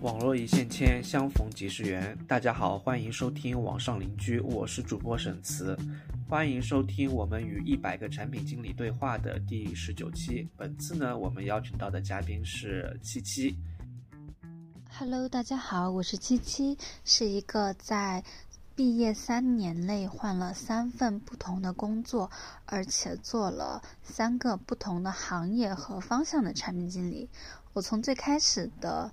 网络一线牵，相逢即是缘。大家好，欢迎收听网上邻居，我是主播沈慈，欢迎收听我们与一百个产品经理对话的第十九期。本次呢，我们邀请到的嘉宾是七七。Hello，大家好，我是七七，是一个在毕业三年内换了三份不同的工作，而且做了三个不同的行业和方向的产品经理。我从最开始的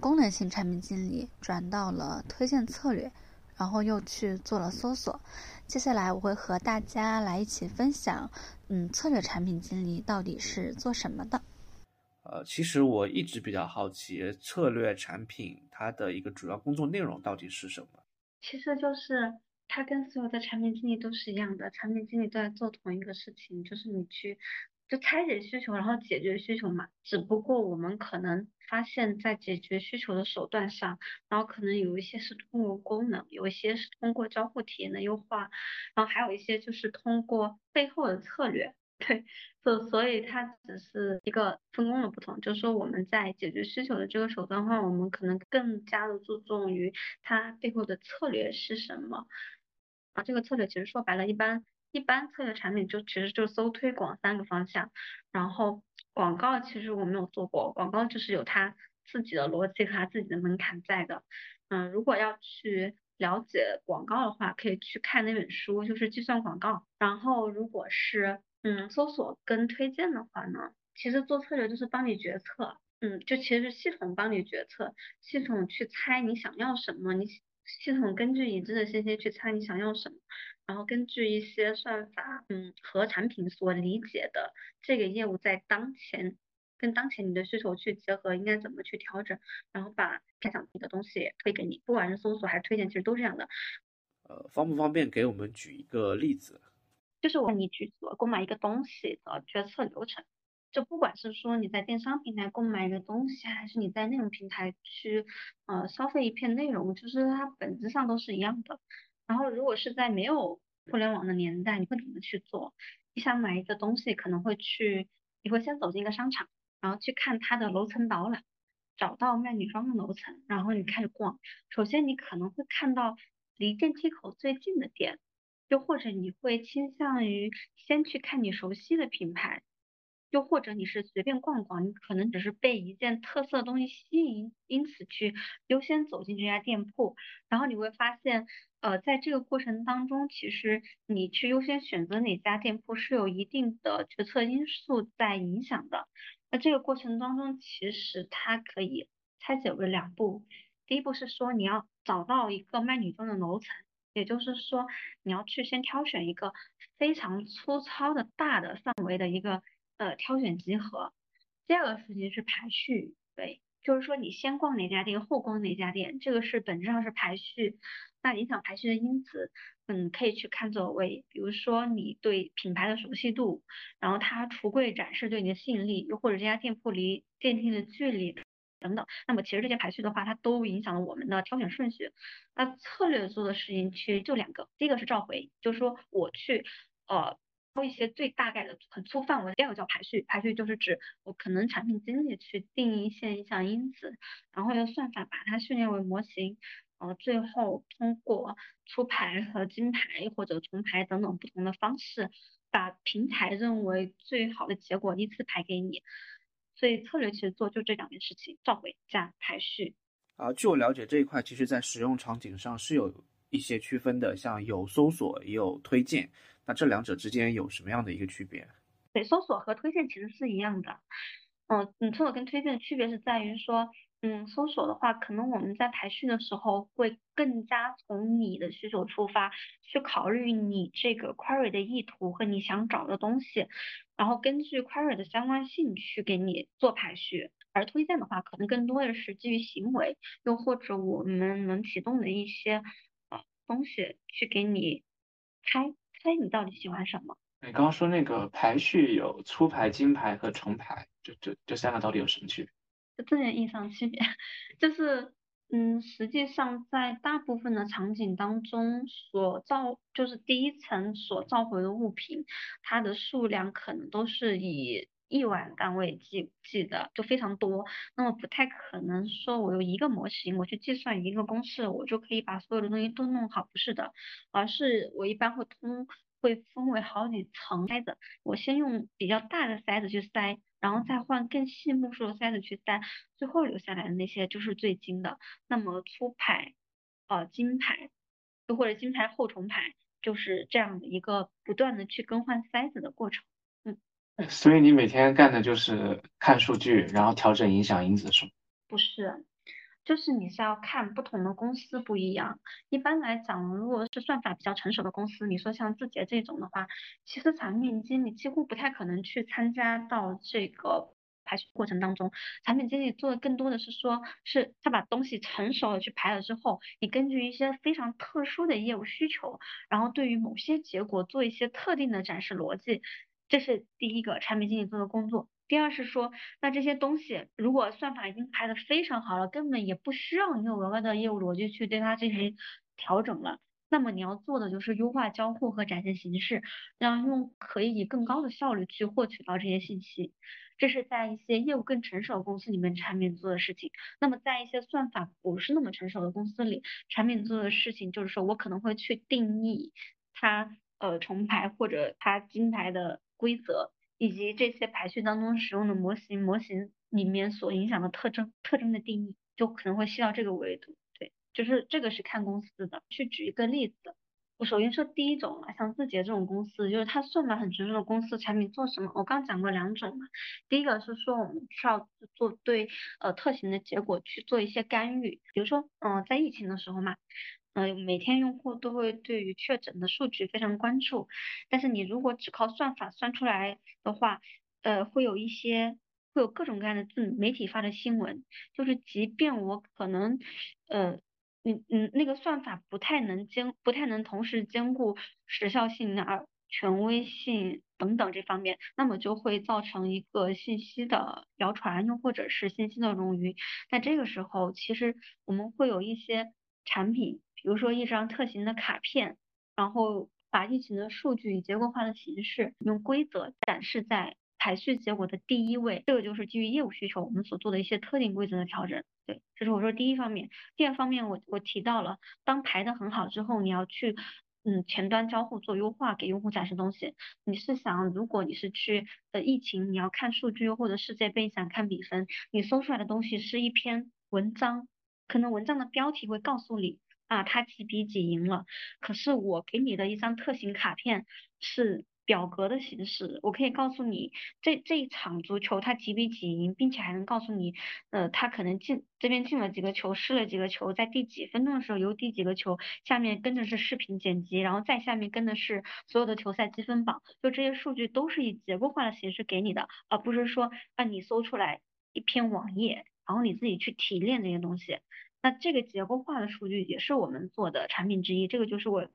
功能性产品经理转到了推荐策略，然后又去做了搜索。接下来我会和大家来一起分享，嗯，策略产品经理到底是做什么的。呃，其实我一直比较好奇，策略产品它的一个主要工作内容到底是什么？其实就是它跟所有的产品经理都是一样的，产品经理都在做同一个事情，就是你去。就拆解需求，然后解决需求嘛。只不过我们可能发现，在解决需求的手段上，然后可能有一些是通过功能，有一些是通过交互体验的优化，然后还有一些就是通过背后的策略。对，所所以它只是一个分工的不同。就是说我们在解决需求的这个手段上，我们可能更加的注重于它背后的策略是什么。啊，这个策略其实说白了，一般。一般策略产品就其实就搜推广三个方向，然后广告其实我没有做过，广告就是有它自己的逻辑和它自己的门槛在的。嗯，如果要去了解广告的话，可以去看那本书，就是计算广告。然后如果是嗯搜索跟推荐的话呢，其实做策略就是帮你决策，嗯，就其实是系统帮你决策，系统去猜你想要什么，你系统根据已知的信息去猜你想要什么。然后根据一些算法，嗯，和产品所理解的这个业务在当前跟当前你的需求去结合，应该怎么去调整，然后把他想听的东西推给你，不管是搜索还是推荐，其实都是这样的。呃，方不方便给我们举一个例子？就是我你去做购买一个东西的决策流程，就不管是说你在电商平台购买一个东西，还是你在内容平台去呃消费一片内容，就是它本质上都是一样的。然后，如果是在没有互联网的年代，你会怎么去做？你想买一个东西，可能会去，你会先走进一个商场，然后去看它的楼层导览，找到卖女装的楼层，然后你开始逛。首先，你可能会看到离电梯口最近的店，又或者你会倾向于先去看你熟悉的品牌。又或者你是随便逛逛，你可能只是被一件特色的东西吸引，因此去优先走进这家店铺。然后你会发现，呃，在这个过程当中，其实你去优先选择哪家店铺是有一定的决策因素在影响的。那这个过程当中，其实它可以拆解为两步。第一步是说你要找到一个卖女装的楼层，也就是说你要去先挑选一个非常粗糙的大的范围的一个。呃，挑选集合，第二个事情是排序，对，就是说你先逛哪家店，后逛哪家店，这个是本质上是排序。那影响排序的因子，嗯，可以去看作为，比如说你对品牌的熟悉度，然后它橱柜展示对你的吸引力，又或者这家店铺离电梯的距离等等。那么其实这些排序的话，它都影响了我们的挑选顺序。那策略做的事情其实就两个，第一个是召回，就是说我去，呃。挑一些最大概的很粗范围，第二个叫排序，排序就是指我可能产品经理去定义一些影响因子，然后用算法把它训练为模型，呃，最后通过出牌和金牌或者重牌等等不同的方式，把平台认为最好的结果依次排给你。所以策略其实做就这两件事情，召回加排序。啊，据我了解这一块，其实在使用场景上是有一些区分的，像有搜索也有推荐。那这两者之间有什么样的一个区别？对，搜索和推荐其实是一样的。嗯，你搜索跟推荐的区别是在于说，嗯，搜索的话，可能我们在排序的时候会更加从你的需求出发，去考虑你这个 query 的意图和你想找的东西，然后根据 query 的相关性去给你做排序。而推荐的话，可能更多的是基于行为，又或者我们能启动的一些呃东西去给你开。哎，你到底喜欢什么？你刚刚说那个排序有粗排、金牌和重排，这这这三个到底有什么区别？就字面意义上区别，就是嗯，实际上在大部分的场景当中，所召就是第一层所召回的物品，它的数量可能都是以亿万单位计计的，就非常多。那么不太可能说我有一个模型，我去计算一个公式，我就可以把所有的东西都弄好，不是的，而是我一般会通会分为好几层筛子，我先用比较大的筛子去筛，然后再换更细目数的筛子去筛，最后留下来的那些就是最精的。那么粗牌，呃精排，又或者金牌后重牌，就是这样的一个不断的去更换筛子的过程。嗯所以你每天干的就是看数据，然后调整影响因子，是吗？不是，就是你是要看不同的公司不一样。一般来讲，如果是算法比较成熟的公司，你说像字节这种的话，其实产品经理几乎不太可能去参加到这个排序过程当中。产品经理做的更多的是说，是他把东西成熟了去排了之后，你根据一些非常特殊的业务需求，然后对于某些结果做一些特定的展示逻辑。这是第一个产品经理做的工作。第二是说，那这些东西如果算法已经排的非常好了，根本也不需要你有额外的业务逻辑去对它进行调整了。那么你要做的就是优化交互和展现形式，让用户可以以更高的效率去获取到这些信息。这是在一些业务更成熟的公司里面产品做的事情。那么在一些算法不是那么成熟的公司里，产品做的事情就是说我可能会去定义它呃重排或者它精排的。规则以及这些排序当中使用的模型，模型里面所影响的特征，特征的定义就可能会细到这个维度。对，就是这个是看公司的。去举一个例子，我首先说第一种啊，像字节这种公司，就是它算法很成熟的公司，产品做什么？我刚讲过两种嘛。第一个是说我们需要做对呃特型的结果去做一些干预，比如说嗯在疫情的时候嘛。嗯，每天用户都会对于确诊的数据非常关注，但是你如果只靠算法算出来的话，呃，会有一些会有各种各样的自媒体发的新闻，就是即便我可能，呃，嗯嗯，那个算法不太能兼不太能同时兼顾时效性啊、权威性等等这方面，那么就会造成一个信息的谣传，又或者是信息的冗余。那这个时候，其实我们会有一些产品。比如说一张特型的卡片，然后把疫情的数据以结构化的形式用规则展示在排序结果的第一位，这个就是基于业务需求我们所做的一些特定规则的调整。对，这是我说第一方面。第二方面，我我提到了，当排的很好之后，你要去嗯前端交互做优化，给用户展示东西。你是想，如果你是去呃疫情，你要看数据或者世界杯想看比分，你搜出来的东西是一篇文章，可能文章的标题会告诉你。啊，他几比几赢了？可是我给你的一张特型卡片是表格的形式，我可以告诉你这这一场足球他几比几赢，并且还能告诉你，呃，他可能进这边进了几个球，失了几个球，在第几分钟的时候有第几个球，下面跟着是视频剪辑，然后再下面跟的是所有的球赛积分榜，就这些数据都是以结构化的形式给你的，而不是说让你搜出来一篇网页，然后你自己去提炼这些东西。那这个结构化的数据也是我们做的产品之一，这个就是我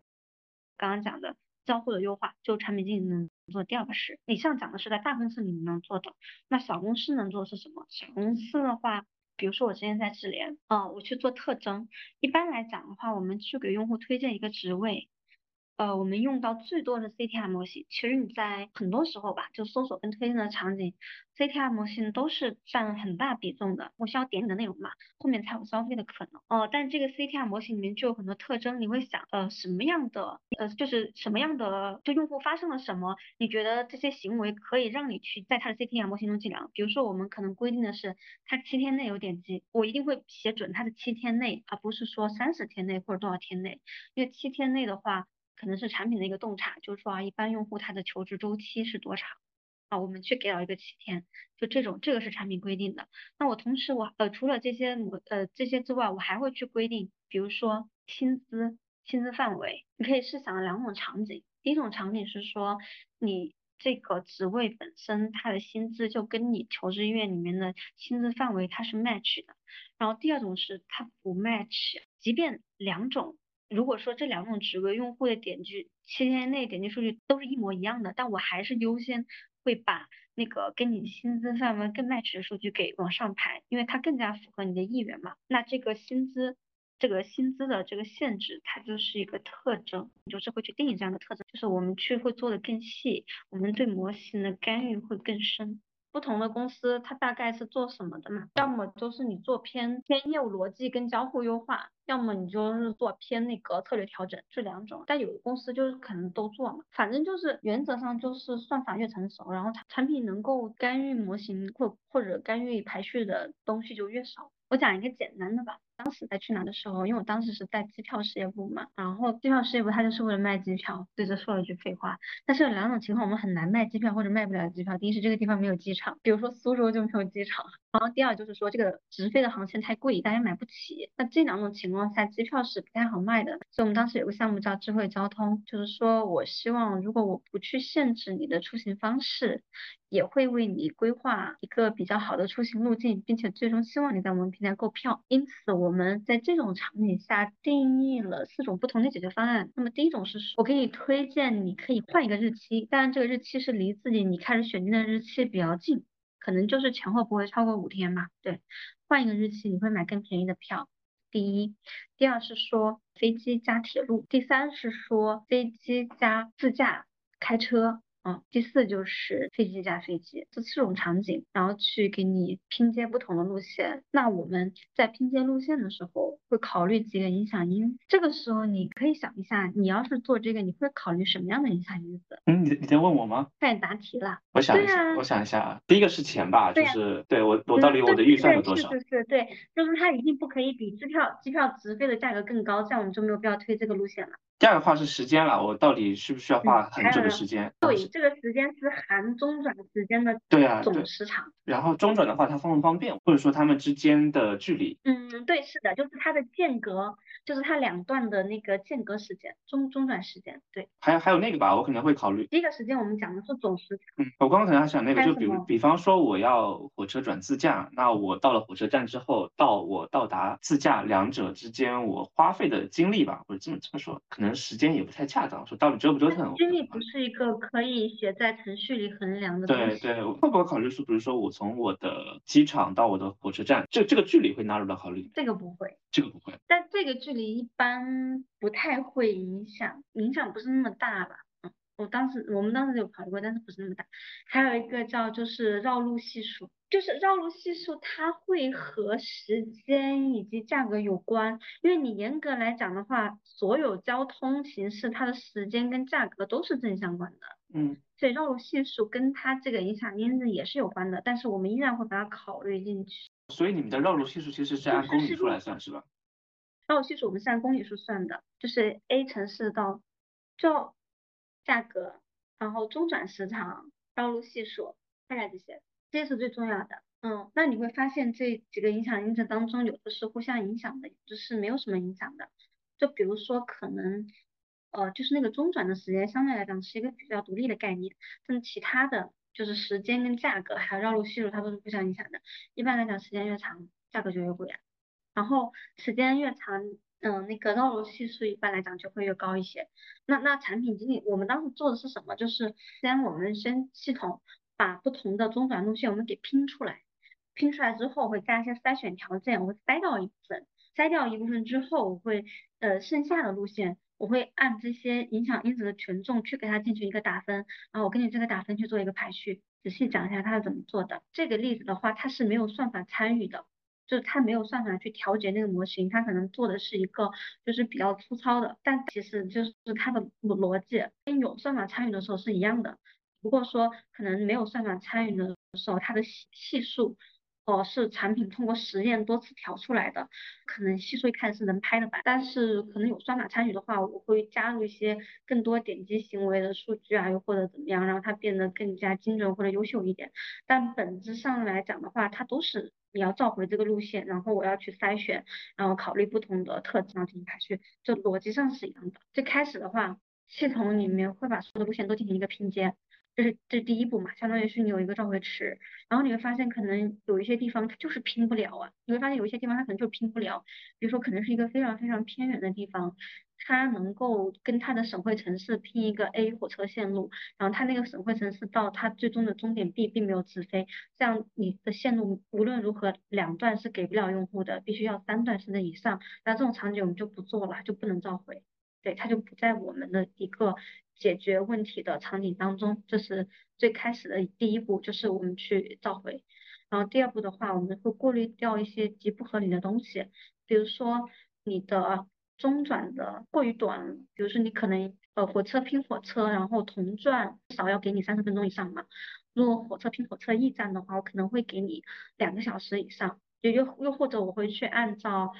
刚刚讲的交互的优化，就产品经理能做第二个事。以上讲的是在大公司里面能做的，那小公司能做是什么？小公司的话，比如说我之前在智联，啊，我去做特征。一般来讲的话，我们去给用户推荐一个职位。呃，我们用到最多的 CTR 模型，其实你在很多时候吧，就搜索跟推荐的场景，CTR 模型都是占很大比重的。我需要点你的内容嘛，后面才有消费的可能。哦，但这个 CTR 模型里面就有很多特征，你会想，呃，什么样的，呃，就是什么样的，就用户发生了什么，你觉得这些行为可以让你去在他的 CTR 模型中计量。比如说，我们可能规定的是，他七天内有点击，我一定会写准他的七天内，而不是说三十天内或者多少天内，因为七天内的话。可能是产品的一个洞察，就是说啊，一般用户他的求职周期是多长啊？我们去给到一个七天，就这种，这个是产品规定的。那我同时我呃除了这些呃这些之外，我还会去规定，比如说薪资薪资范围，你可以试想两种场景。第一种场景是说你这个职位本身它的薪资就跟你求职意愿里面的薪资范围它是 match 的，然后第二种是它不 match，即便两种。如果说这两种职位用户的点击七天内点击数据都是一模一样的，但我还是优先会把那个跟你薪资范围更 match 的数据给往上排，因为它更加符合你的意愿嘛。那这个薪资，这个薪资的这个限制，它就是一个特征，就是会去定义这样的特征，就是我们去会做的更细，我们对模型的干预会更深。不同的公司它大概是做什么的嘛？要么就是你做偏偏业务逻辑跟交互优化，要么你就是做偏那个策略调整，这两种。但有的公司就是可能都做嘛，反正就是原则上就是算法越成熟，然后产产品能够干预模型或或者干预排序的东西就越少。我讲一个简单的吧。当时在去哪的时候，因为我当时是在机票事业部嘛，然后机票事业部他就是为了卖机票，对，着说了一句废话。但是有两种情况我们很难卖机票或者卖不了机票，第一是这个地方没有机场，比如说苏州就没有机场，然后第二就是说这个直飞的航线太贵，大家买不起。那这两种情况下，机票是不太好卖的。所以我们当时有个项目叫智慧交通，就是说我希望如果我不去限制你的出行方式，也会为你规划一个比较好的出行路径，并且最终希望你在我们平台购票。因此我。们在这种场景下定义了四种不同的解决方案。那么第一种是，我给你推荐，你可以换一个日期，当然这个日期是离自己你开始选定的日期比较近，可能就是前后不会超过五天吧。对，换一个日期你会买更便宜的票。第一，第二是说飞机加铁路，第三是说飞机加自驾开车。嗯，第四就是飞机加飞机，这四种场景，然后去给你拼接不同的路线。那我们在拼接路线的时候，会考虑几个影响因。这个时候你可以想一下，你要是做这个，你会考虑什么样的影响因子？嗯，你你在问我吗？在答题了。我想一下，我想一下啊，第一个是钱吧，就是对我我到底我的预算有多少？是是是，对，就是它一定不可以比机票机票直飞的价格更高，这样我们就没有必要推这个路线了。第二个话是时间了，我到底需不需要花很久的时间？对，这个时间是含中转时间的对啊总时长。然后中转的话，它方不方便，或者说它们之间的距离？嗯，对，是的，就是它的间隔，就是它两段的那个间隔时间，中中转时间。对，还有还有那个吧，我可能会考虑。第一个时间我们讲的是总时长。嗯，我刚刚可能还想那个，就比如比方说我要火车转自驾，那我到了火车站之后，到我到达自驾两者之间，我花费的精力吧，或者这么这么说，可能时间也不太。恰当说到底折不折腾？精力不是一个可以写在程序里衡量的东西。对对，会不会考虑说，比如说我从我的机场到我的火车站，这这个距离会纳入到考虑？这个不会，这个不会。但这个距离一般不太会影响，影响不是那么大吧？嗯，我当时我们当时有考虑过，但是不是那么大。还有一个叫就是绕路系数。就是绕路系数，它会和时间以及价格有关，因为你严格来讲的话，所有交通形式它的时间跟价格都是正相关的，嗯，所以绕路系数跟它这个影响因子也是有关的，但是我们依然会把它考虑进去。所以你们的绕路系数其实是按公里数来算是吧？绕路系数我们是按公里数算的，就是 A 城市到就价格，然后中转时长、绕路系数，大概这些。这是最重要的，嗯，那你会发现这几个影响因子当中，有的是互相影响的，有的是没有什么影响的。就比如说，可能，呃，就是那个中转的时间相对来讲是一个比较独立的概念，但其他的就是时间跟价格还有绕路系数，它都是互相影响的。一般来讲，时间越长，价格就越贵啊。然后时间越长，嗯，那个绕路系数一般来讲就会越高一些。那那产品经理，我们当时做的是什么？就是先我们先系统。把不同的中转路线我们给拼出来，拼出来之后会加一些筛选条件，我会筛掉一部分，筛掉一部分之后，我会呃剩下的路线，我会按这些影响因子的权重去给它进行一个打分，然后我根据这个打分去做一个排序。仔细讲一下它是怎么做的。这个例子的话，它是没有算法参与的，就是它没有算法去调节那个模型，它可能做的是一个就是比较粗糙的，但其实就是它的逻辑跟有算法参与的时候是一样的。如果说可能没有算法参与的时候，它的系系数，哦是产品通过实验多次调出来的，可能系数一开始是能拍的吧。但是可能有算法参与的话，我会加入一些更多点击行为的数据啊，又或者怎么样，让它变得更加精准或者优秀一点。但本质上来讲的话，它都是你要召回这个路线，然后我要去筛选，然后考虑不同的特质，然后进行排序，就逻辑上是一样的。最开始的话，系统里面会把所有的路线都进行一个拼接。这是这是第一步嘛，相当于是你有一个召回池，然后你会发现可能有一些地方它就是拼不了啊，你会发现有一些地方它可能就拼不了，比如说可能是一个非常非常偏远的地方，它能够跟它的省会城市拼一个 A 火车线路，然后它那个省会城市到它最终的终点 B 并没有直飞，这样你的线路无论如何两段是给不了用户的，必须要三段甚至以上，那这种场景我们就不做了，就不能召回。对，它就不在我们的一个解决问题的场景当中。这是最开始的第一步，就是我们去召回。然后第二步的话，我们会过滤掉一些极不合理的东西，比如说你的中转的过于短，比如说你可能呃火车拼火车，然后同转至少要给你三十分钟以上嘛。如果火车拼火车驿站的话，我可能会给你两个小时以上。又又又或者我会去按照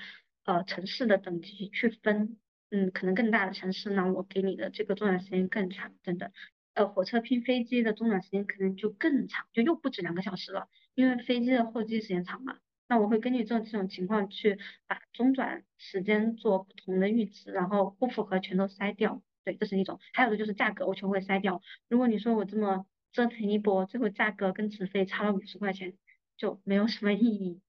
呃城市的等级去分，嗯，可能更大的城市呢，我给你的这个中转时间更长等等。呃，火车拼飞机的中转时间可能就更长，就又不止两个小时了。因为飞机的候机时间长嘛，那我会根据这种这种情况去把中转时间做不同的阈值，然后不符合全都筛掉。对，这是一种。还有的就是价格，我全会筛掉。如果你说我这么折腾一波，最后价格跟直飞差了五十块钱，就没有什么意义。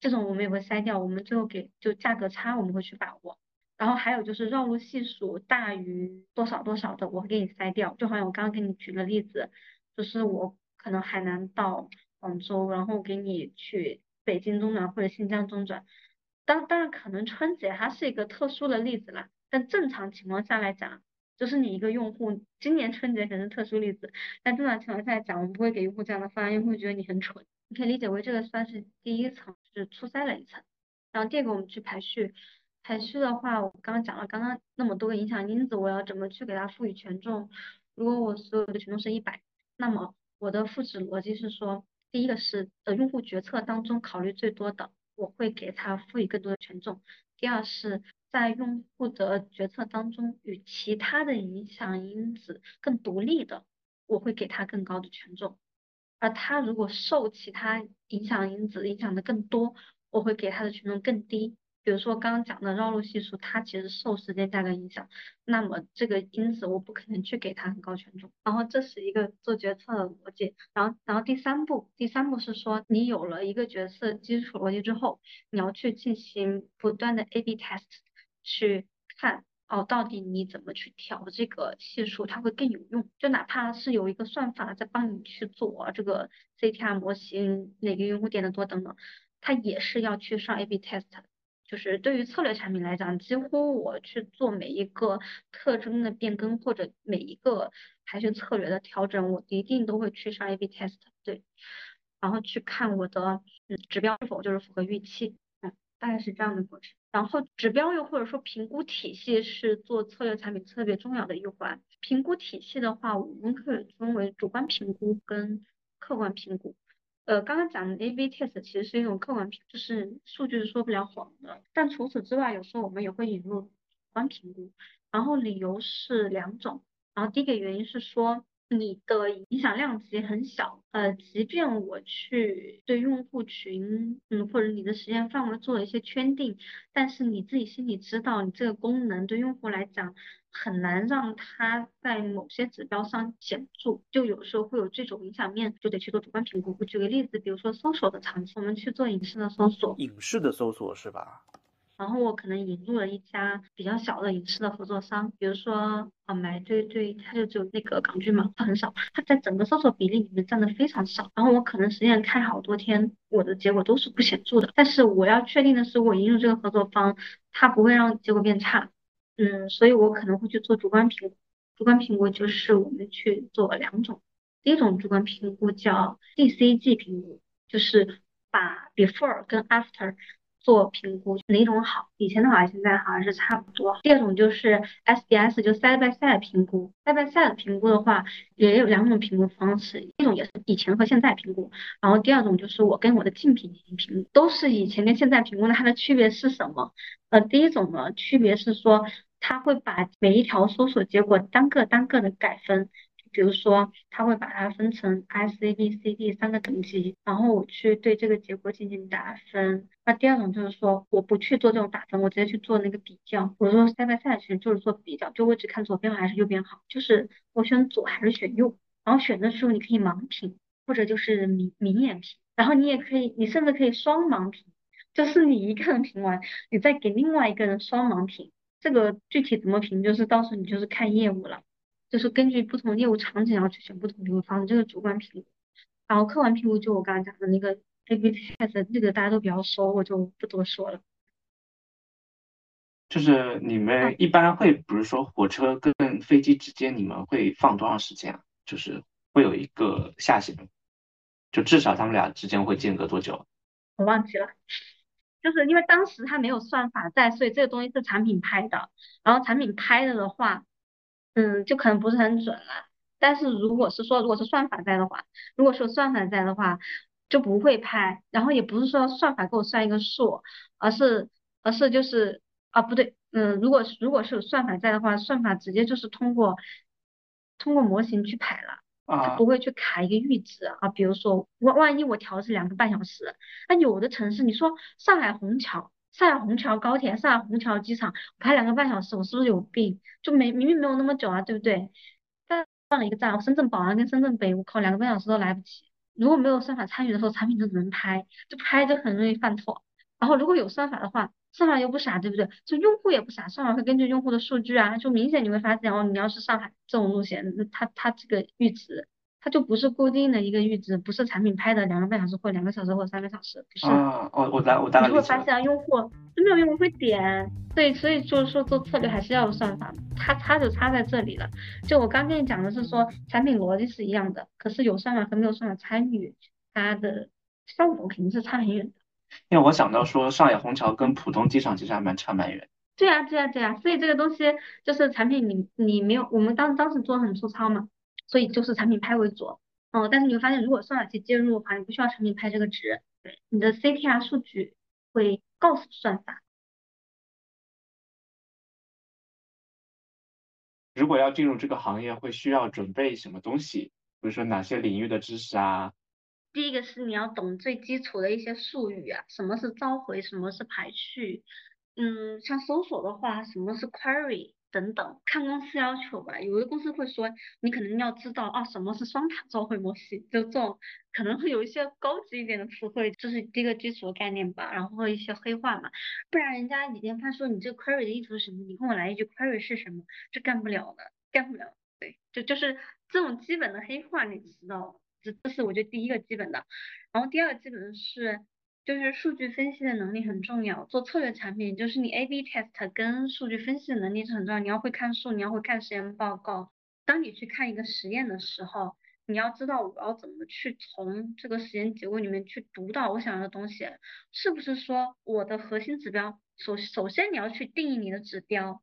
这种我们也会筛掉。我们最后给就价格差，我们会去把握。然后还有就是绕路系数大于多少多少的，我会给你筛掉。就好像我刚刚给你举的例子，就是我可能海南到。广州，然后给你去北京中转或者新疆中转，当当然可能春节它是一个特殊的例子啦，但正常情况下来讲，就是你一个用户今年春节可能是特殊例子，但正常情况下来讲，我们不会给用户这样的方案，用户觉得你很蠢，你可以理解为这个算是第一层，就是初筛了一层，然后第二个我们去排序，排序的话，我刚刚讲了刚刚那么多个影响因子，我要怎么去给它赋予权重？如果我所有的权重是一百，那么我的赋值逻辑是说。第一个是呃用户决策当中考虑最多的，我会给他赋予更多的权重。第二是在用户的决策当中与其他的影响因子更独立的，我会给他更高的权重。而他如果受其他影响因子影响的更多，我会给他的权重更低。比如说刚刚讲的绕路系数，它其实受时间价格影响，那么这个因子我不可能去给它很高权重。然后这是一个做决策的逻辑。然后，然后第三步，第三步是说你有了一个决策基础逻辑之后，你要去进行不断的 A/B test，去看哦到底你怎么去调这个系数，它会更有用。就哪怕是有一个算法在帮你去做这个 CTR 模型，哪个用户点的多等等，它也是要去上 A/B test。就是对于策略产品来讲，几乎我去做每一个特征的变更或者每一个排序策略的调整，我一定都会去上 A/B test，对，然后去看我的嗯指标是否就是符合预期，嗯，大概是这样的过程。然后指标又或者说评估体系是做策略产品特别重要的一环。评估体系的话，我们可以分为主观评估跟客观评估。呃，刚刚讲的 A/B test 其实是一种客观评，就是数据是说不了谎的。但除此之外，有时候我们也会引入主观评估，然后理由是两种。然后第一个原因是说。你的影响量级很小，呃，即便我去对用户群，嗯，或者你的实验范围做了一些圈定，但是你自己心里知道，你这个功能对用户来讲很难让它在某些指标上显著，就有时候会有这种影响面，就得去做主观评估。我举个例子，比如说搜索的场景，我们去做影视的搜索，影视的搜索是吧？然后我可能引入了一家比较小的影视的合作商，比如说啊买对对，它就只有那个港剧嘛，它很少，它在整个搜索比例里面占的非常少。然后我可能实验开好多天，我的结果都是不显著的。但是我要确定的是，我引入这个合作方，它不会让结果变差。嗯，所以我可能会去做主观评估。主观评估就是我们去做两种，第一种主观评估叫 DCG 评估，就是把 before 跟 after。做评估哪种好？以前的好，现在好像是差不多。第二种就是 SDS，就 side by side 评估。side by side 评估的话，也有两种评估方式，一种也是以前和现在评估，然后第二种就是我跟我的竞品进行评估，都是以前跟现在评估。那它的区别是什么？呃，第一种呢，区别是说它会把每一条搜索结果单个单个的改分。比如说，他会把它分成 I C B C D 三个等级，然后我去对这个结果进行打分。那第二种就是说，我不去做这种打分，我直接去做那个比较。我说 side by side 其实就是做比较，就我只看左边好还是右边好，就是我选左还是选右。然后选的时候你可以盲评，或者就是明明眼评，然后你也可以，你甚至可以双盲评，就是你一个人评完，你再给另外一个人双盲评。这个具体怎么评，就是到时候你就是看业务了。就是根据不同业务场景，然后去选不同评估方式，这个主观评估。然后客观评估就我刚刚讲的那个 A/B test，这个大家都比较熟，我就不多说了。就是你们一般会，比如说火车跟飞机之间，你们会放多长时间啊？就是会有一个下限，就至少他们俩之间会间隔多久？我忘记了，就是因为当时它没有算法在，所以这个东西是产品拍的。然后产品拍的的话，嗯，就可能不是很准了。但是如果是说，如果是算法在的话，如果说算法在的话，就不会拍。然后也不是说算法给我算一个数，而是而是就是。啊，不对，嗯，如果如果是有算法在的话，算法直接就是通过通过模型去排了，它不会去卡一个阈值啊。比如说，万万一我调是两个半小时，那有的城市，你说上海虹桥、上海虹桥高铁、上海虹桥机场排两个半小时，我是不是有病？就没明明没有那么久啊，对不对？但换了一个站，深圳宝安跟深圳北，我靠，两个半小时都来不及。如果没有算法参与的时候，产品就只能拍，就拍就很容易犯错。然后如果有算法的话，算法又不傻，对不对？就用户也不傻，算法会根据用户的数据啊，就明显你会发现哦，你要是上海这种路线，它它这个阈值，它就不是固定的一个阈值，不是产品拍的两个半小时或两个小时或三个小时，不是。啊，我我大我大概你会发现用户就没有用户会点，对，所以就是说做策略还是要有算法，它差就差在这里了。就我刚跟你讲的是说产品逻辑是一样的，可是有算法和没有算法参与，它的效果肯定是差很远的。因为我想到说，上海虹桥跟浦东机场其实还蛮差蛮远。对啊，对啊，对啊，所以这个东西就是产品，你你没有，我们当当时做很粗糙嘛，所以就是产品拍为主。哦，但是你会发现，如果算法去介入的话，你不需要产品拍这个值，对，你的 CTR 数据会告诉算法。如果要进入这个行业，会需要准备什么东西？比如说哪些领域的知识啊？第一个是你要懂最基础的一些术语啊，什么是召回，什么是排序，嗯，像搜索的话，什么是 query 等等，看公司要求吧。有的公司会说你可能要知道啊，什么是双塔召回模型，就这种可能会有一些高级一点的词汇，这是第一个基础的概念吧。然后一些黑话嘛，不然人家李连发说你这 query 的意图是什么，你跟我来一句 query 是什么，这干不了的，干不了。对，就就是这种基本的黑话你知道。这这是我觉得第一个基本的，然后第二个基本是，就是数据分析的能力很重要。做策略产品，就是你 A/B test 跟数据分析的能力是很重要。你要会看数，你要会看实验报告。当你去看一个实验的时候，你要知道我要怎么去从这个实验结果里面去读到我想要的东西，是不是说我的核心指标？首首先你要去定义你的指标，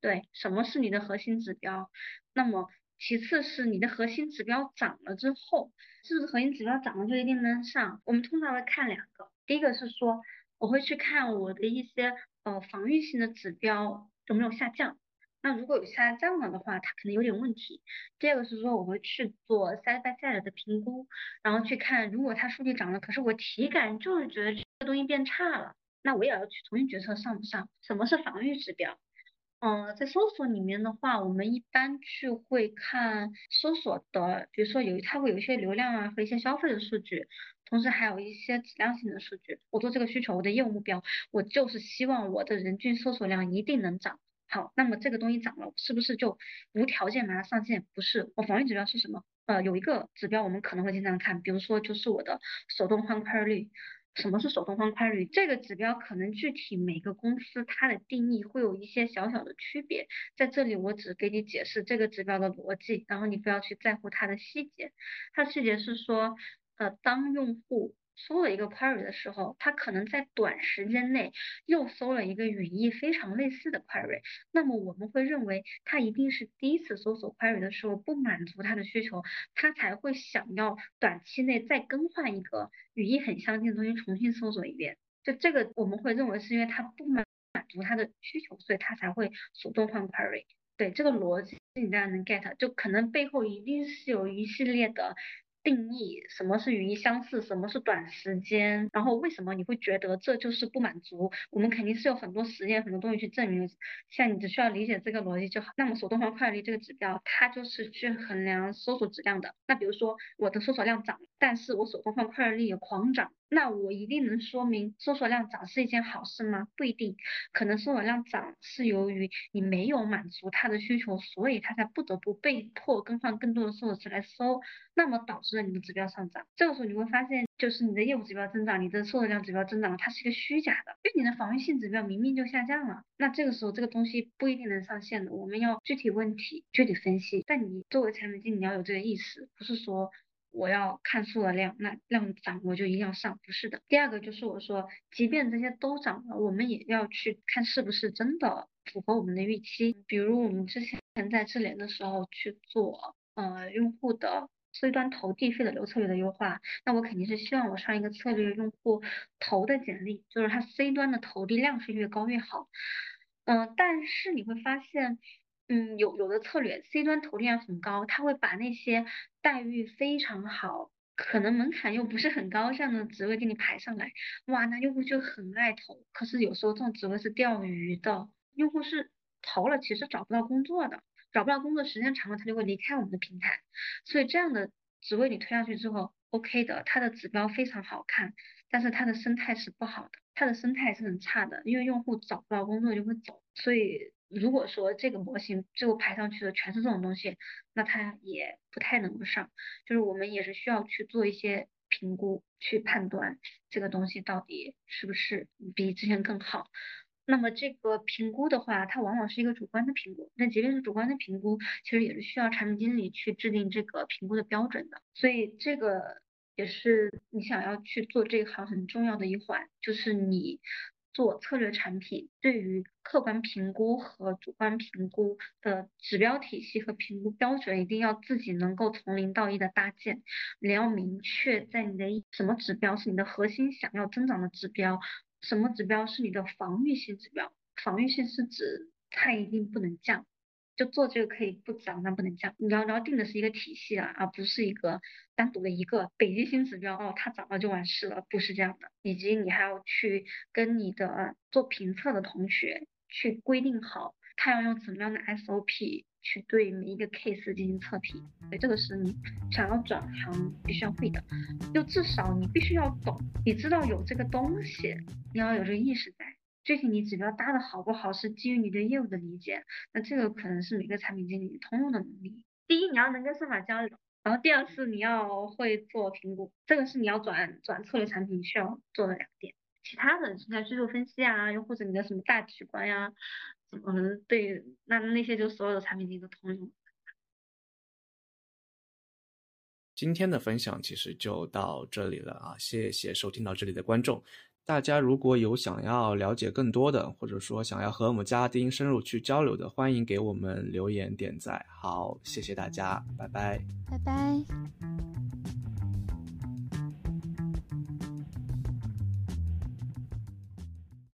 对，什么是你的核心指标？那么。其次是你的核心指标涨了之后，是不是核心指标涨了就一定能上？我们通常会看两个，第一个是说我会去看我的一些呃防御性的指标有没有下降，那如果有下降了的话，它可能有点问题。第二个是说我会去做 side by side 的评估，然后去看如果它数据涨了，可是我体感就是觉得这个东西变差了，那我也要去重新决策上不上。什么是防御指标？嗯，在搜索里面的话，我们一般去会看搜索的，比如说有它会有一些流量啊和一些消费的数据，同时还有一些质量性的数据。我做这个需求，我的业务目标，我就是希望我的人均搜索量一定能涨。好，那么这个东西涨了，是不是就无条件把它上线？不是，我防御指标是什么？呃，有一个指标我们可能会经常看，比如说就是我的手动换块率。什么是手动方块率？这个指标可能具体每个公司它的定义会有一些小小的区别，在这里我只给你解释这个指标的逻辑，然后你不要去在乎它的细节。它的细节是说，呃，当用户。搜了一个 query 的时候，他可能在短时间内又搜了一个语义非常类似的 query，那么我们会认为他一定是第一次搜索 query 的时候不满足他的需求，他才会想要短期内再更换一个语义很相近的东西重新搜索一遍。就这个我们会认为是因为他不满足他的需求，所以他才会主动换 query。对这个逻辑你大家能 get，就可能背后一定是有一系列的。定义什么是语义相似，什么是短时间，然后为什么你会觉得这就是不满足？我们肯定是有很多实验、很多东西去证明。像你只需要理解这个逻辑就好。那么手动换快率这个指标，它就是去衡量搜索质量的。那比如说我的搜索量涨，但是我手动换快率也狂涨，那我一定能说明搜索量涨是一件好事吗？不一定，可能搜索量涨是由于你没有满足他的需求，所以他才不得不被迫更换更多的搜索词来搜，那么导致了。你的指标上涨，这个时候你会发现就是你的业务指标增长，你的搜索量指标增长，它是一个虚假的，因为你的防御性指标明明就下降了。那这个时候这个东西不一定能上线的，我们要具体问题具体分析。但你作为产品经理，你要有这个意识，不是说我要看数的量，那量涨我就一定要上，不是的。第二个就是我说，即便这些都涨了，我们也要去看是不是真的符合我们的预期。比如我们之前在智联的时候去做呃用户的。C 端投递费的流策略的优化，那我肯定是希望我上一个策略用户投的简历，就是他 C 端的投递量是越高越好。嗯，但是你会发现，嗯，有有的策略 C 端投量很高，他会把那些待遇非常好，可能门槛又不是很高这样的职位给你排上来，哇，那用户就很爱投。可是有时候这种职位是钓鱼的，用户是投了其实找不到工作的。找不到工作，时间长了他就会离开我们的平台，所以这样的职位你推上去之后，OK 的，它的指标非常好看，但是它的生态是不好的，它的生态是很差的，因为用户找不到工作就会走，所以如果说这个模型最后排上去的全是这种东西，那它也不太能够上，就是我们也是需要去做一些评估，去判断这个东西到底是不是比之前更好。那么这个评估的话，它往往是一个主观的评估。那即便是主观的评估，其实也是需要产品经理去制定这个评估的标准的。所以这个也是你想要去做这一行很重要的一环，就是你做策略产品，对于客观评估和主观评估的指标体系和评估标准，一定要自己能够从零到一的搭建。你要明确在你的什么指标是你的核心想要增长的指标。什么指标是你的防御性指标？防御性是指它一定不能降，就做这个可以不涨，但不能降。你要你要定的是一个体系啊，而不是一个单独的一个北极星指标哦，它涨了就完事了，不是这样的。以及你还要去跟你的做评测的同学去规定好，他要用怎么样的 SOP。去对每一个 case 进行测评，所以这个是你想要转行必须要会的，就至少你必须要懂，你知道有这个东西，你要有这个意识在。具体你指标搭的好不好，是基于你对业务的理解，那这个可能是每个产品经理通用的能力。第一，你要能跟算法交流，然后第二是你要会做评估，这个是你要转转策略产品需要做的两点。其他的，像需求分析啊，又或者你的什么大局观呀。嗯，对，那那些就所有的产品经理都通用。今天的分享其实就到这里了啊，谢谢收听到这里的观众。大家如果有想要了解更多的，或者说想要和我们嘉宾深入去交流的，欢迎给我们留言点赞。好，谢谢大家，拜拜，拜拜。